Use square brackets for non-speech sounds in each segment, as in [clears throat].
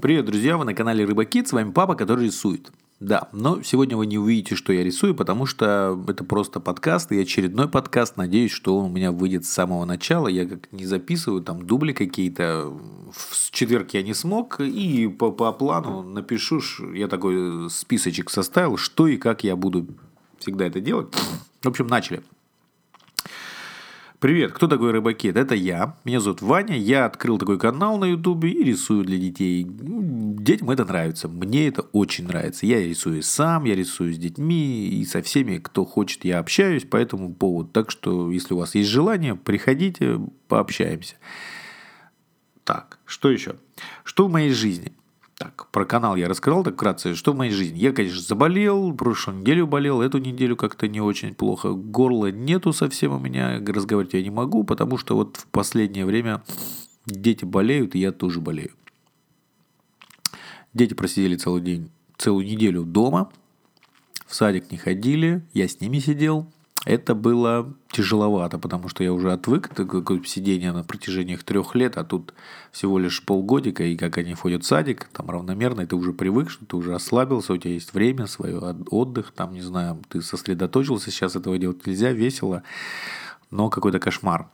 Привет, друзья, вы на канале Рыбакит, с вами папа, который рисует. Да, но сегодня вы не увидите, что я рисую, потому что это просто подкаст, и очередной подкаст. Надеюсь, что он у меня выйдет с самого начала. Я как не записываю, там дубли какие-то. В четверг я не смог, и по, по плану напишу, я такой списочек составил, что и как я буду всегда это делать. В общем, начали. Привет, кто такой Рыбакет? Это я. Меня зовут Ваня. Я открыл такой канал на Ютубе и рисую для детей. Детям это нравится. Мне это очень нравится. Я рисую сам, я рисую с детьми и со всеми, кто хочет, я общаюсь по этому поводу. Так что, если у вас есть желание, приходите, пообщаемся. Так, что еще? Что в моей жизни? Про канал я рассказал так вкратце. Что в моей жизни? Я, конечно, заболел, прошлую неделю болел, эту неделю как-то не очень плохо. Горла нету совсем у меня, разговаривать я не могу, потому что вот в последнее время дети болеют, и я тоже болею. Дети просидели целый день, целую неделю дома, в садик не ходили, я с ними сидел, это было тяжеловато, потому что я уже отвык от сидения на протяжении трех лет, а тут всего лишь полгодика, и как они ходят в садик, там равномерно, и ты уже привык, что ты уже ослабился, у тебя есть время, свой отдых, там, не знаю, ты сосредоточился, сейчас этого делать нельзя, весело, но какой-то кошмар.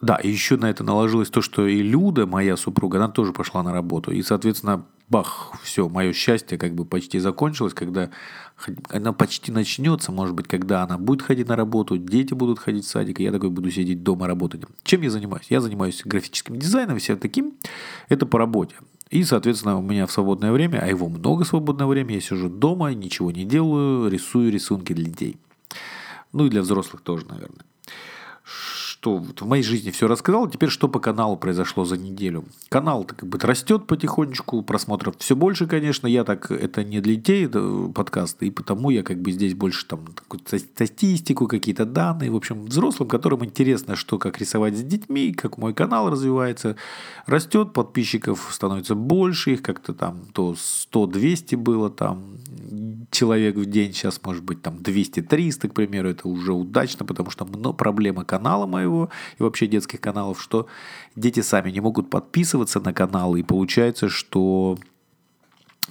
Да, и еще на это наложилось то, что и Люда, моя супруга, она тоже пошла на работу. И, соответственно, бах, все, мое счастье как бы почти закончилось, когда она почти начнется, может быть, когда она будет ходить на работу, дети будут ходить в садик, и я такой буду сидеть дома работать. Чем я занимаюсь? Я занимаюсь графическим дизайном, всем таким. Это по работе. И, соответственно, у меня в свободное время, а его много свободного времени, я сижу дома, ничего не делаю, рисую рисунки для детей. Ну и для взрослых тоже, наверное что вот в моей жизни все рассказал. Теперь что по каналу произошло за неделю? Канал как бы растет потихонечку, просмотров все больше, конечно. Я так, это не для детей это подкаст, и потому я как бы здесь больше там статистику, какие-то данные. В общем, взрослым, которым интересно, что как рисовать с детьми, как мой канал развивается, растет, подписчиков становится больше, их как-то там то 100-200 было там человек в день, сейчас может быть там 200-300, к примеру, это уже удачно, потому что много проблема канала моего моего и вообще детских каналов, что дети сами не могут подписываться на каналы, и получается, что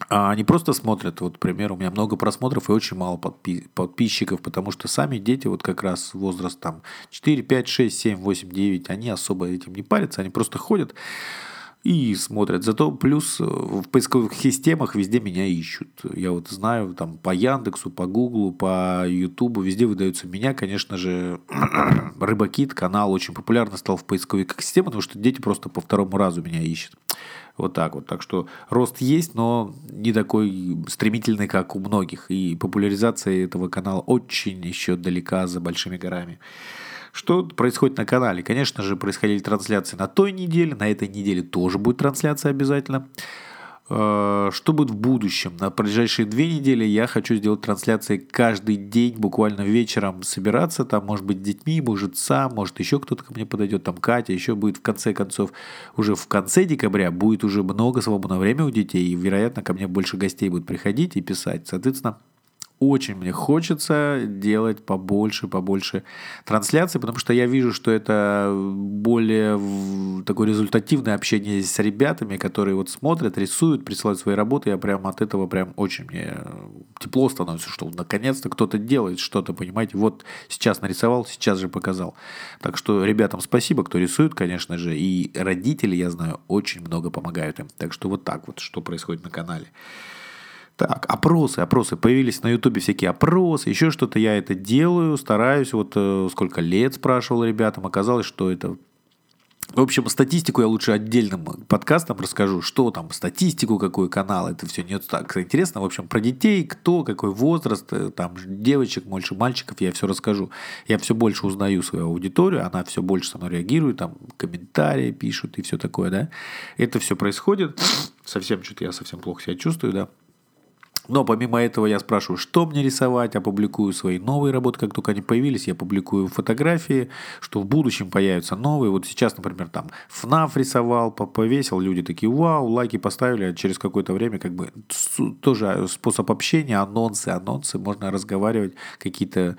а, они просто смотрят, вот, например, у меня много просмотров и очень мало подпи- подписчиков, потому что сами дети, вот как раз возраст там 4, 5, 6, 7, 8, 9, они особо этим не парятся, они просто ходят, и смотрят. Зато плюс э, в поисковых системах везде меня ищут. Я вот знаю, там по Яндексу, по Гуглу, по Ютубу, везде выдаются меня. Конечно же, [clears throat] Рыбакит канал очень популярно стал в поисковых системах, потому что дети просто по второму разу меня ищут. Вот так вот. Так что рост есть, но не такой стремительный, как у многих. И популяризация этого канала очень еще далека за большими горами. Что происходит на канале? Конечно же, происходили трансляции на той неделе, на этой неделе тоже будет трансляция обязательно. Э, что будет в будущем? На ближайшие две недели я хочу сделать трансляции каждый день, буквально вечером собираться, там, может быть, с детьми, может, сам, может, еще кто-то ко мне подойдет, там, Катя, еще будет в конце концов, уже в конце декабря будет уже много свободного времени у детей, и, вероятно, ко мне больше гостей будут приходить и писать. Соответственно, очень мне хочется делать побольше, побольше трансляций, потому что я вижу, что это более такое результативное общение с ребятами, которые вот смотрят, рисуют, присылают свои работы. Я прям от этого прям очень мне тепло становится, что наконец-то кто-то делает что-то, понимаете. Вот сейчас нарисовал, сейчас же показал. Так что ребятам спасибо, кто рисует, конечно же, и родители, я знаю, очень много помогают им. Так что вот так вот, что происходит на канале. Так, опросы, опросы. Появились на Ютубе всякие опросы, еще что-то. Я это делаю, стараюсь. Вот э, сколько лет спрашивал ребятам. Оказалось, что это в общем, статистику я лучше отдельным подкастом расскажу, что там, статистику, какой канал, это все не так интересно. В общем, про детей, кто, какой возраст, э, там, девочек, больше мальчиков, я все расскажу. Я все больше узнаю свою аудиторию, она все больше со мной реагирует, там, комментарии пишут и все такое, да. Это все происходит. Совсем что-то я совсем плохо себя чувствую, да. Но помимо этого я спрашиваю, что мне рисовать, опубликую свои новые работы, как только они появились, я публикую фотографии, что в будущем появятся новые. Вот сейчас, например, там ФНАФ рисовал, повесил, люди такие, вау, лайки поставили, а через какое-то время как бы тоже способ общения, анонсы, анонсы, можно разговаривать, какие-то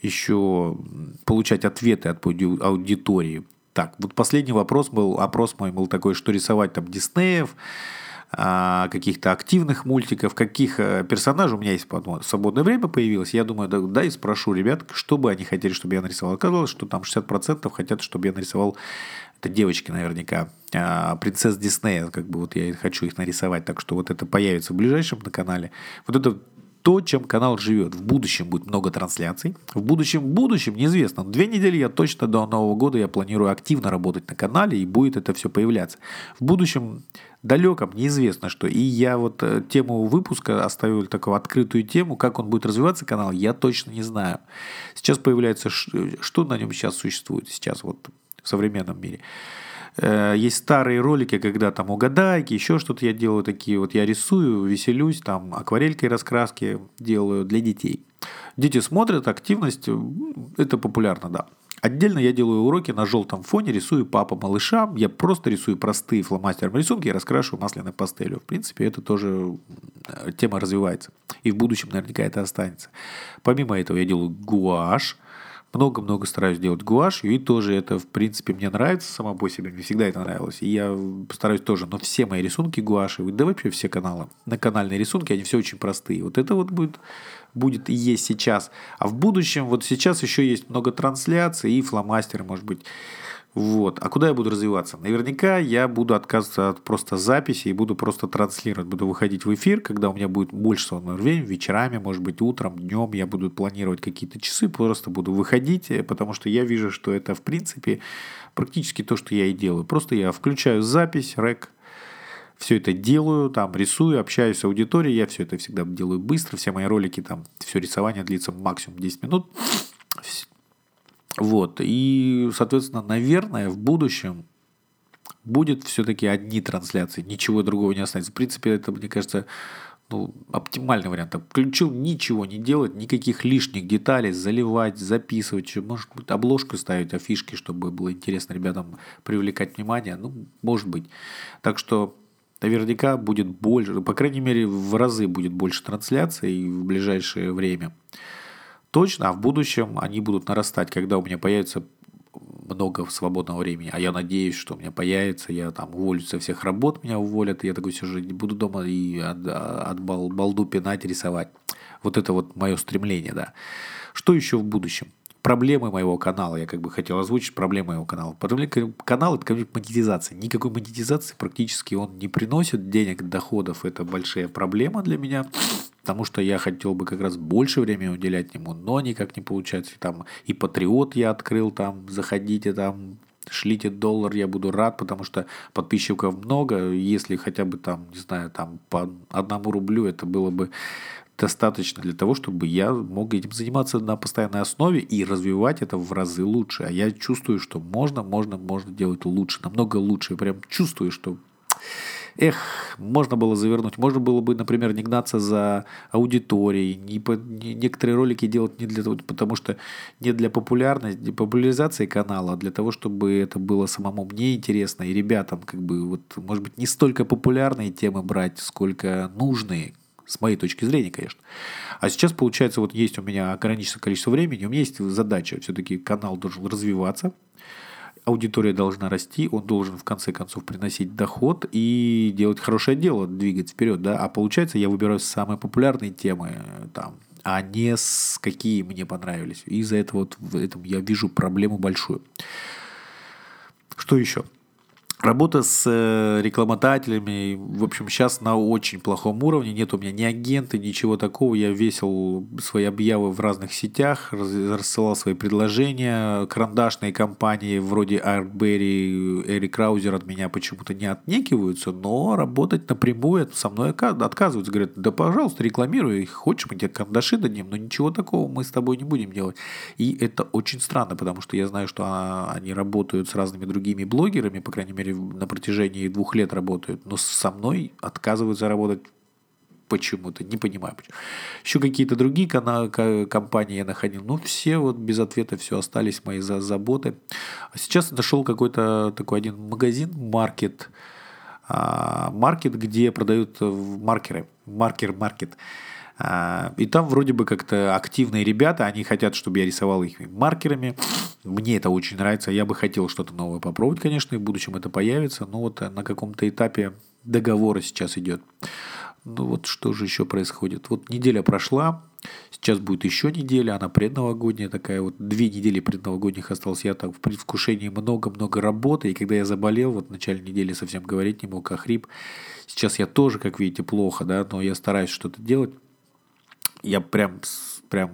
еще получать ответы от аудитории. Так, вот последний вопрос был, опрос мой был такой, что рисовать там Диснеев, каких-то активных мультиков, каких э, персонажей у меня есть свободное время появилось. Я думаю, да, да и спрошу ребят, что бы они хотели, чтобы я нарисовал. Оказалось, что там 60% хотят, чтобы я нарисовал это девочки наверняка, а, принцесс Диснея, как бы вот я хочу их нарисовать, так что вот это появится в ближайшем на канале. Вот это то, чем канал живет. В будущем будет много трансляций. В будущем, в будущем, неизвестно. Две недели я точно до Нового года я планирую активно работать на канале, и будет это все появляться. В будущем далеком неизвестно что. И я вот э, тему выпуска оставил такую открытую тему, как он будет развиваться, канал, я точно не знаю. Сейчас появляется, что на нем сейчас существует сейчас вот в современном мире. Э, есть старые ролики, когда там угадайки, еще что-то я делаю такие. Вот я рисую, веселюсь, там акварелькой раскраски делаю для детей. Дети смотрят, активность, это популярно, да. Отдельно я делаю уроки на желтом фоне, рисую папа малышам. Я просто рисую простые фломастером рисунки и раскрашиваю масляной пастелью. В принципе, это тоже э, тема развивается. И в будущем наверняка это останется. Помимо этого я делаю гуашь много-много стараюсь делать гуашью, и тоже это, в принципе, мне нравится само по себе, мне всегда это нравилось, и я стараюсь тоже, но все мои рисунки гуаши, да вообще все каналы, на канальные рисунки, они все очень простые, вот это вот будет, будет и есть сейчас, а в будущем, вот сейчас еще есть много трансляций и фломастеры, может быть, вот. А куда я буду развиваться? Наверняка я буду отказываться от просто записи и буду просто транслировать. Буду выходить в эфир, когда у меня будет больше свободного времени, вечерами, может быть, утром, днем я буду планировать какие-то часы, просто буду выходить, э, потому что я вижу, что это, в принципе, практически то, что я и делаю. Просто я включаю запись, рек, все это делаю, там рисую, общаюсь с аудиторией, я все это всегда делаю быстро, все мои ролики, там, все рисование длится максимум 10 минут, вот. И, соответственно, наверное, в будущем будет все-таки одни трансляции, ничего другого не останется. В принципе, это, мне кажется, ну, оптимальный вариант. Включил ничего не делать, никаких лишних деталей, заливать, записывать, может быть, обложку ставить, афишки, чтобы было интересно ребятам привлекать внимание. Ну, может быть. Так что наверняка будет больше, по крайней мере, в разы будет больше трансляций в ближайшее время точно, а в будущем они будут нарастать, когда у меня появится много свободного времени, а я надеюсь, что у меня появится, я там уволюсь со всех работ, меня уволят, и я такой сижу, буду дома и от, от бал, балду пинать, рисовать. Вот это вот мое стремление, да. Что еще в будущем? Проблемы моего канала. Я как бы хотел озвучить проблемы моего канала. Потому что канал это как монетизация. Никакой монетизации практически он не приносит денег, доходов. Это большая проблема для меня. Потому что я хотел бы как раз больше времени уделять ему, но никак не получается. Там и Патриот я открыл, там заходите, там шлите доллар, я буду рад, потому что подписчиков много. Если хотя бы там, не знаю, там по одному рублю, это было бы достаточно для того, чтобы я мог этим заниматься на постоянной основе и развивать это в разы лучше. А я чувствую, что можно, можно, можно делать лучше, намного лучше. Я прям чувствую, что эх, можно было завернуть. Можно было бы, например, не гнаться за аудиторией, не, по, не, некоторые ролики делать не для того, потому что не для популярности, популяризации канала, а для того, чтобы это было самому мне интересно и ребятам, как бы, вот, может быть, не столько популярные темы брать, сколько нужные, с моей точки зрения, конечно. А сейчас, получается, вот есть у меня ограниченное количество времени, у меня есть задача, все-таки канал должен развиваться, аудитория должна расти, он должен в конце концов приносить доход и делать хорошее дело, двигать вперед, да, а получается я выбираю самые популярные темы, там, а не с какие мне понравились. И из-за этого вот в этом я вижу проблему большую. Что еще? Работа с э, рекламодателями, в общем, сейчас на очень плохом уровне. Нет у меня ни агенты, ничего такого. Я весил свои объявы в разных сетях, рассылал свои предложения. Карандашные компании вроде Арбери, Эри Краузер от меня почему-то не отнекиваются, но работать напрямую со мной отказываются. Говорят, да, пожалуйста, рекламируй, хочешь, мы тебе карандаши дадим, но ничего такого мы с тобой не будем делать. И это очень странно, потому что я знаю, что а, они работают с разными другими блогерами, по крайней мере, на протяжении двух лет работают, но со мной отказываются работать почему-то, не понимаю почему. Еще какие-то другие компании я находил, ну все вот без ответа все остались мои за заботы. А сейчас нашел какой-то такой один магазин, маркет, маркет, где продают маркеры, маркер-маркет. А, и там вроде бы как-то активные ребята, они хотят, чтобы я рисовал их маркерами. Мне это очень нравится. Я бы хотел что-то новое попробовать, конечно, и в будущем это появится. Но вот на каком-то этапе договора сейчас идет. Ну вот что же еще происходит? Вот неделя прошла, сейчас будет еще неделя, она предновогодняя такая, вот две недели предновогодних осталось, я там в предвкушении много-много работы, и когда я заболел, вот в начале недели совсем говорить не мог, а сейчас я тоже, как видите, плохо, да, но я стараюсь что-то делать, я прям, прям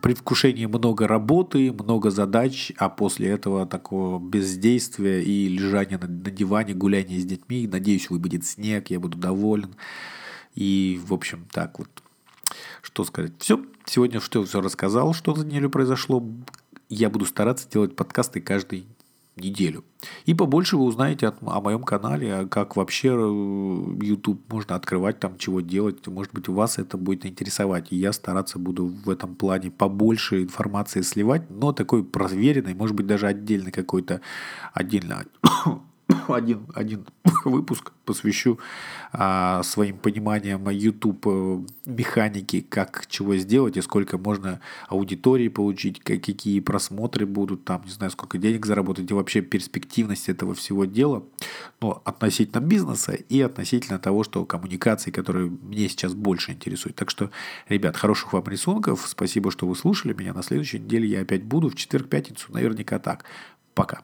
предвкушение много работы, много задач, а после этого такого бездействия и лежания на, на диване, гуляния с детьми, надеюсь, выпадет снег, я буду доволен. И, в общем, так вот. Что сказать? Все. Сегодня что все рассказал, что за неделю произошло. Я буду стараться делать подкасты каждый неделю. И побольше вы узнаете о моем канале, а как вообще э, YouTube можно открывать, там чего делать. Может быть, вас это будет интересовать. И я стараться буду в этом плане побольше информации сливать, но такой проверенной, может быть, даже отдельный какой-то отдельно [laughs] один, один [laughs] выпуск посвящу а, своим пониманиям YouTube э, механики, как чего сделать и сколько можно аудитории получить, какие просмотры будут, там, не знаю, сколько денег заработать и вообще перспективность этого всего дела, но относительно бизнеса и относительно того, что коммуникации, которые мне сейчас больше интересуют. Так что, ребят, хороших вам рисунков, спасибо, что вы слушали меня. На следующей неделе я опять буду, в четверг-пятницу наверняка так. Пока.